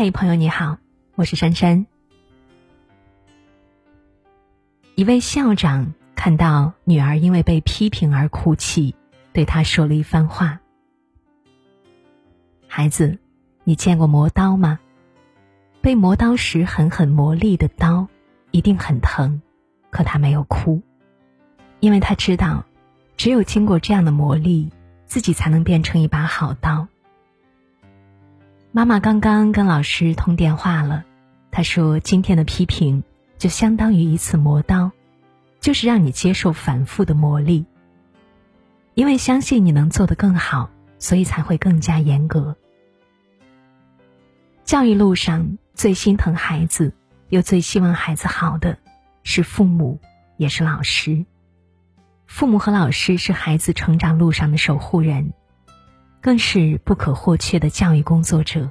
嘿，朋友你好，我是珊珊。一位校长看到女儿因为被批评而哭泣，对她说了一番话：“孩子，你见过磨刀吗？被磨刀时狠狠磨砺的刀，一定很疼。可他没有哭，因为他知道，只有经过这样的磨砺，自己才能变成一把好刀。”妈妈刚刚跟老师通电话了，她说今天的批评就相当于一次磨刀，就是让你接受反复的磨砺。因为相信你能做得更好，所以才会更加严格。教育路上最心疼孩子，又最希望孩子好的，是父母，也是老师。父母和老师是孩子成长路上的守护人。更是不可或缺的教育工作者。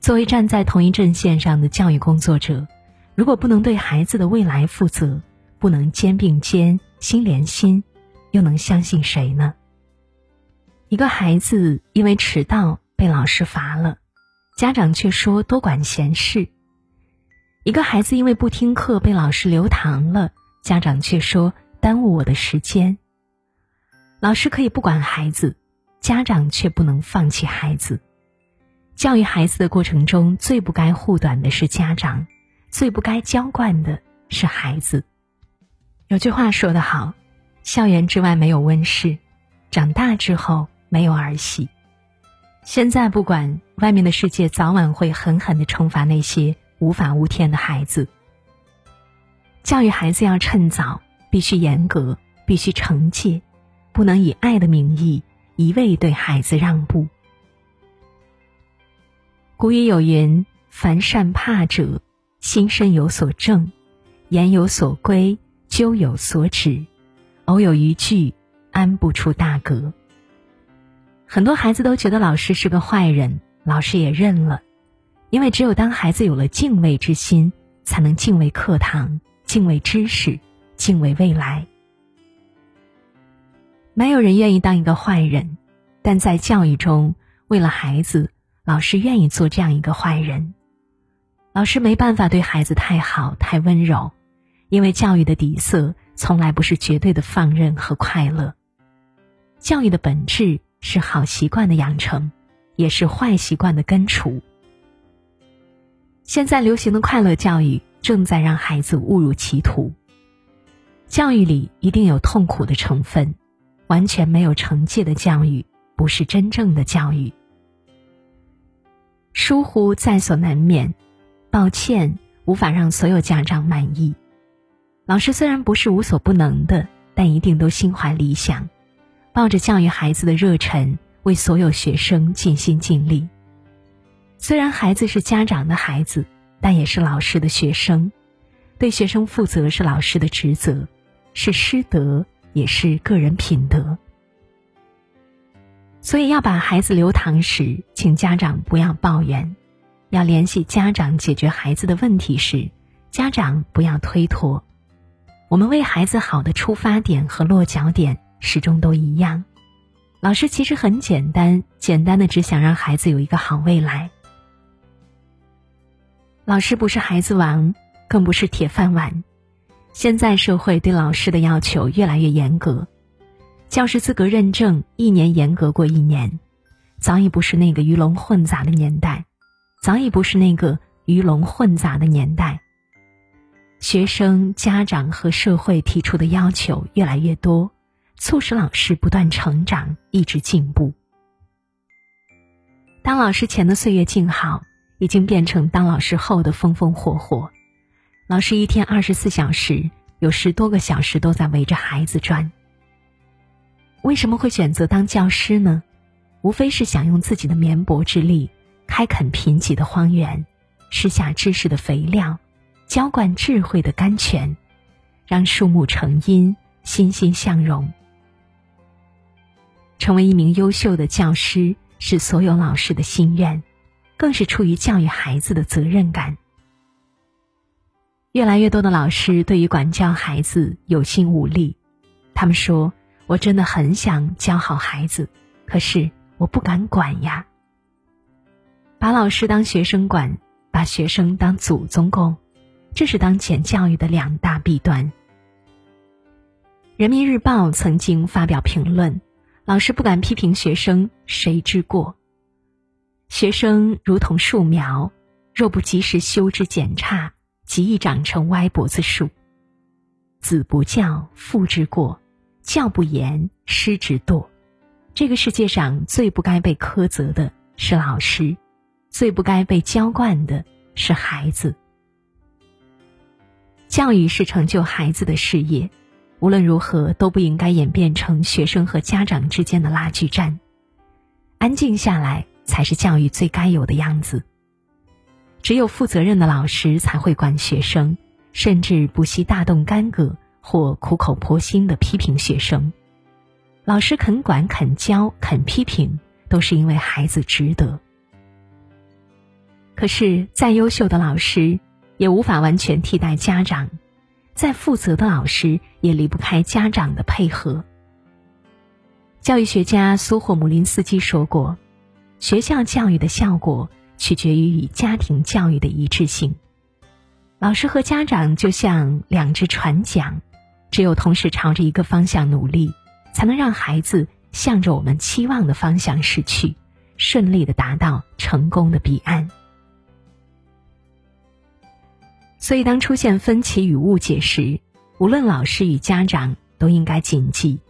作为站在同一阵线上的教育工作者，如果不能对孩子的未来负责，不能肩并肩、心连心，又能相信谁呢？一个孩子因为迟到被老师罚了，家长却说多管闲事；一个孩子因为不听课被老师留堂了，家长却说耽误我的时间。老师可以不管孩子。家长却不能放弃孩子。教育孩子的过程中，最不该护短的是家长，最不该娇惯的是孩子。有句话说得好：“校园之外没有温室，长大之后没有儿戏。”现在不管外面的世界，早晚会狠狠的惩罚那些无法无天的孩子。教育孩子要趁早，必须严格，必须惩戒，不能以爱的名义。一味对孩子让步。古语有云：“凡善怕者，心身有所正，言有所归，究有所止，偶有余惧，安不出大格。”很多孩子都觉得老师是个坏人，老师也认了，因为只有当孩子有了敬畏之心，才能敬畏课堂，敬畏知识，敬畏未来。没有人愿意当一个坏人，但在教育中，为了孩子，老师愿意做这样一个坏人。老师没办法对孩子太好、太温柔，因为教育的底色从来不是绝对的放任和快乐。教育的本质是好习惯的养成，也是坏习惯的根除。现在流行的快乐教育正在让孩子误入歧途。教育里一定有痛苦的成分。完全没有惩戒的教育，不是真正的教育。疏忽在所难免，抱歉，无法让所有家长满意。老师虽然不是无所不能的，但一定都心怀理想，抱着教育孩子的热忱，为所有学生尽心尽力。虽然孩子是家长的孩子，但也是老师的学生，对学生负责是老师的职责，是师德。也是个人品德，所以要把孩子留堂时，请家长不要抱怨；要联系家长解决孩子的问题时，家长不要推脱。我们为孩子好的出发点和落脚点始终都一样。老师其实很简单，简单的只想让孩子有一个好未来。老师不是孩子王，更不是铁饭碗。现在社会对老师的要求越来越严格，教师资格认证一年严格过一年，早已不是那个鱼龙混杂的年代，早已不是那个鱼龙混杂的年代。学生、家长和社会提出的要求越来越多，促使老师不断成长，一直进步。当老师前的岁月静好，已经变成当老师后的风风火火。老师一天二十四小时，有十多个小时都在围着孩子转。为什么会选择当教师呢？无非是想用自己的绵薄之力，开垦贫瘠的荒原，施下知识的肥料，浇灌智慧的甘泉，让树木成荫，欣欣向荣。成为一名优秀的教师，是所有老师的心愿，更是出于教育孩子的责任感。越来越多的老师对于管教孩子有心无力，他们说：“我真的很想教好孩子，可是我不敢管呀。”把老师当学生管，把学生当祖宗供，这是当前教育的两大弊端。人民日报曾经发表评论：老师不敢批评学生，谁之过？学生如同树苗，若不及时修枝剪杈，极易长成歪脖子树。子不教，父之过；教不严，师之惰。这个世界上最不该被苛责的是老师，最不该被娇惯的是孩子。教育是成就孩子的事业，无论如何都不应该演变成学生和家长之间的拉锯战。安静下来。才是教育最该有的样子。只有负责任的老师才会管学生，甚至不惜大动干戈或苦口婆心的批评学生。老师肯管、肯教、肯批评，都是因为孩子值得。可是，再优秀的老师也无法完全替代家长，再负责的老师也离不开家长的配合。教育学家苏霍姆林斯基说过。学校教育的效果取决于与家庭教育的一致性。老师和家长就像两只船桨，只有同时朝着一个方向努力，才能让孩子向着我们期望的方向驶去，顺利的达到成功的彼岸。所以，当出现分歧与误解时，无论老师与家长都应该谨记：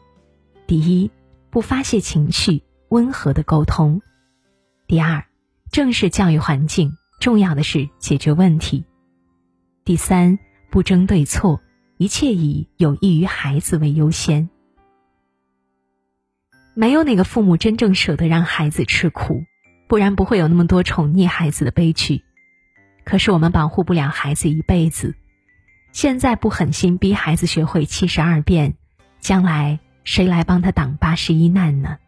第一，不发泄情绪，温和的沟通。第二，正视教育环境，重要的是解决问题。第三，不争对错，一切以有益于孩子为优先。没有哪个父母真正舍得让孩子吃苦，不然不会有那么多宠溺孩子的悲剧。可是我们保护不了孩子一辈子，现在不狠心逼孩子学会七十二变，将来谁来帮他挡八十一难呢？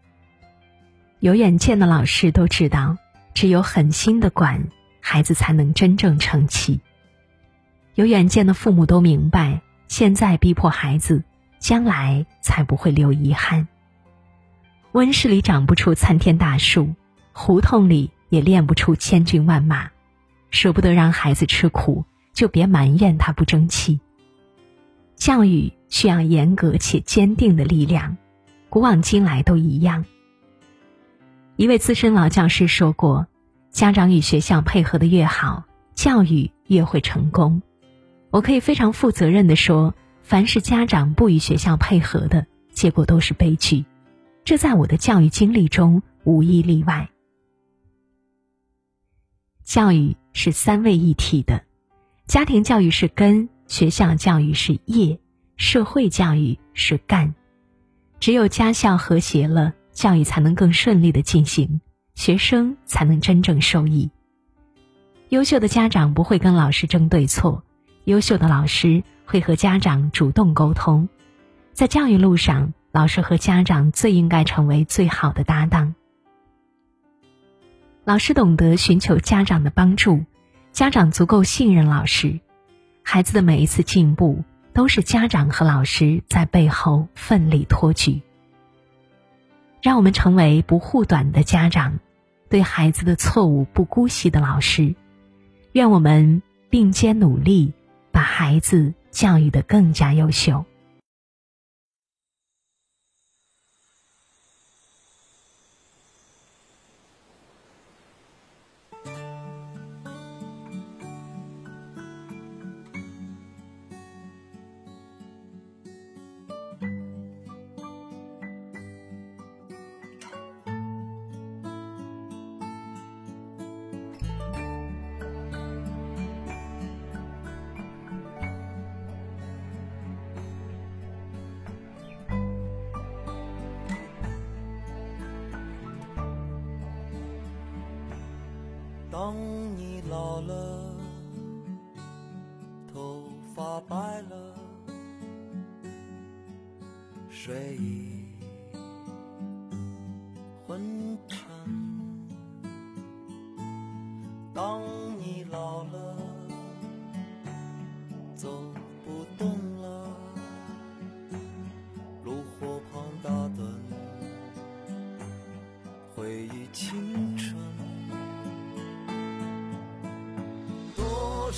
有远见的老师都知道，只有狠心的管孩子，才能真正成器。有远见的父母都明白，现在逼迫孩子，将来才不会留遗憾。温室里长不出参天大树，胡同里也练不出千军万马。舍不得让孩子吃苦，就别埋怨他不争气。教育需要严格且坚定的力量，古往今来都一样。一位资深老教师说过：“家长与学校配合的越好，教育越会成功。”我可以非常负责任的说，凡是家长不与学校配合的，结果都是悲剧。这在我的教育经历中无一例外。教育是三位一体的，家庭教育是根，学校教育是叶，社会教育是干。只有家校和谐了。教育才能更顺利的进行，学生才能真正受益。优秀的家长不会跟老师争对错，优秀的老师会和家长主动沟通。在教育路上，老师和家长最应该成为最好的搭档。老师懂得寻求家长的帮助，家长足够信任老师，孩子的每一次进步都是家长和老师在背后奋力托举。让我们成为不护短的家长，对孩子的错误不姑息的老师。愿我们并肩努力，把孩子教育的更加优秀。当你老了，头发白了，睡意昏沉。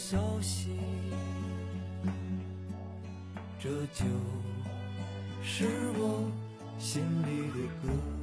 消息，这就是我心里的歌。